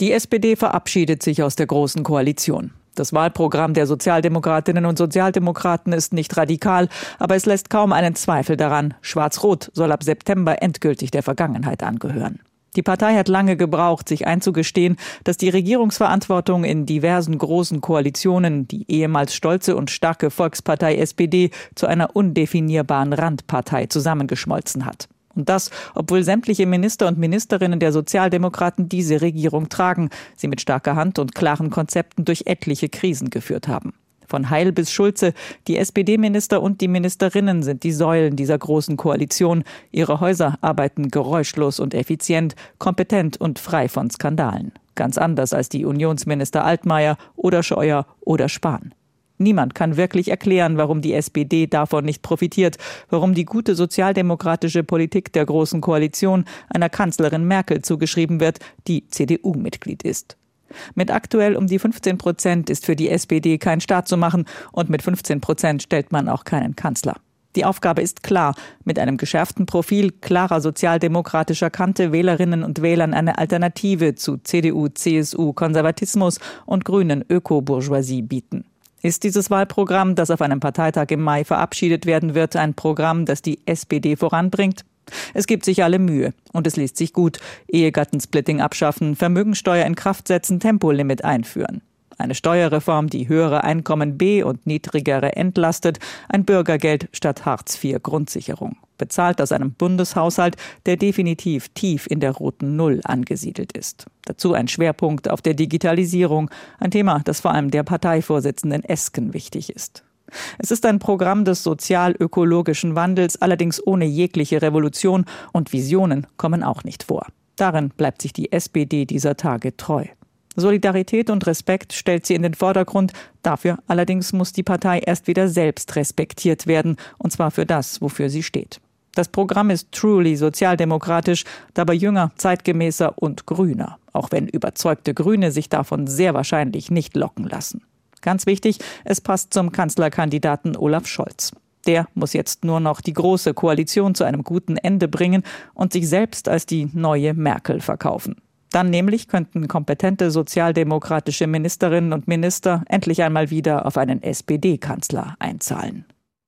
Die SPD verabschiedet sich aus der Großen Koalition. Das Wahlprogramm der Sozialdemokratinnen und Sozialdemokraten ist nicht radikal, aber es lässt kaum einen Zweifel daran. Schwarz-Rot soll ab September endgültig der Vergangenheit angehören. Die Partei hat lange gebraucht, sich einzugestehen, dass die Regierungsverantwortung in diversen großen Koalitionen die ehemals stolze und starke Volkspartei SPD zu einer undefinierbaren Randpartei zusammengeschmolzen hat. Und das, obwohl sämtliche Minister und Ministerinnen der Sozialdemokraten diese Regierung tragen, sie mit starker Hand und klaren Konzepten durch etliche Krisen geführt haben. Von Heil bis Schulze, die SPD-Minister und die Ministerinnen sind die Säulen dieser großen Koalition. Ihre Häuser arbeiten geräuschlos und effizient, kompetent und frei von Skandalen. Ganz anders als die Unionsminister Altmaier oder Scheuer oder Spahn. Niemand kann wirklich erklären, warum die SPD davon nicht profitiert, warum die gute sozialdemokratische Politik der Großen Koalition einer Kanzlerin Merkel zugeschrieben wird, die CDU-Mitglied ist. Mit aktuell um die 15 Prozent ist für die SPD kein Staat zu machen und mit 15 Prozent stellt man auch keinen Kanzler. Die Aufgabe ist klar. Mit einem geschärften Profil klarer sozialdemokratischer Kante Wählerinnen und Wählern eine Alternative zu CDU, CSU, Konservatismus und grünen Öko-Bourgeoisie bieten. Ist dieses Wahlprogramm, das auf einem Parteitag im Mai verabschiedet werden wird, ein Programm, das die SPD voranbringt? Es gibt sich alle Mühe und es liest sich gut. Ehegattensplitting abschaffen, Vermögensteuer in Kraft setzen, Tempolimit einführen. Eine Steuerreform, die höhere Einkommen B und niedrigere entlastet, ein Bürgergeld statt Hartz IV Grundsicherung. Bezahlt aus einem Bundeshaushalt, der definitiv tief in der roten Null angesiedelt ist. Dazu ein Schwerpunkt auf der Digitalisierung, ein Thema, das vor allem der Parteivorsitzenden Esken wichtig ist. Es ist ein Programm des sozial-ökologischen Wandels, allerdings ohne jegliche Revolution und Visionen kommen auch nicht vor. Darin bleibt sich die SPD dieser Tage treu. Solidarität und Respekt stellt sie in den Vordergrund. Dafür allerdings muss die Partei erst wieder selbst respektiert werden, und zwar für das, wofür sie steht. Das Programm ist truly sozialdemokratisch, dabei jünger, zeitgemäßer und grüner, auch wenn überzeugte Grüne sich davon sehr wahrscheinlich nicht locken lassen. Ganz wichtig, es passt zum Kanzlerkandidaten Olaf Scholz. Der muss jetzt nur noch die große Koalition zu einem guten Ende bringen und sich selbst als die neue Merkel verkaufen. Dann nämlich könnten kompetente sozialdemokratische Ministerinnen und Minister endlich einmal wieder auf einen SPD-Kanzler einzahlen.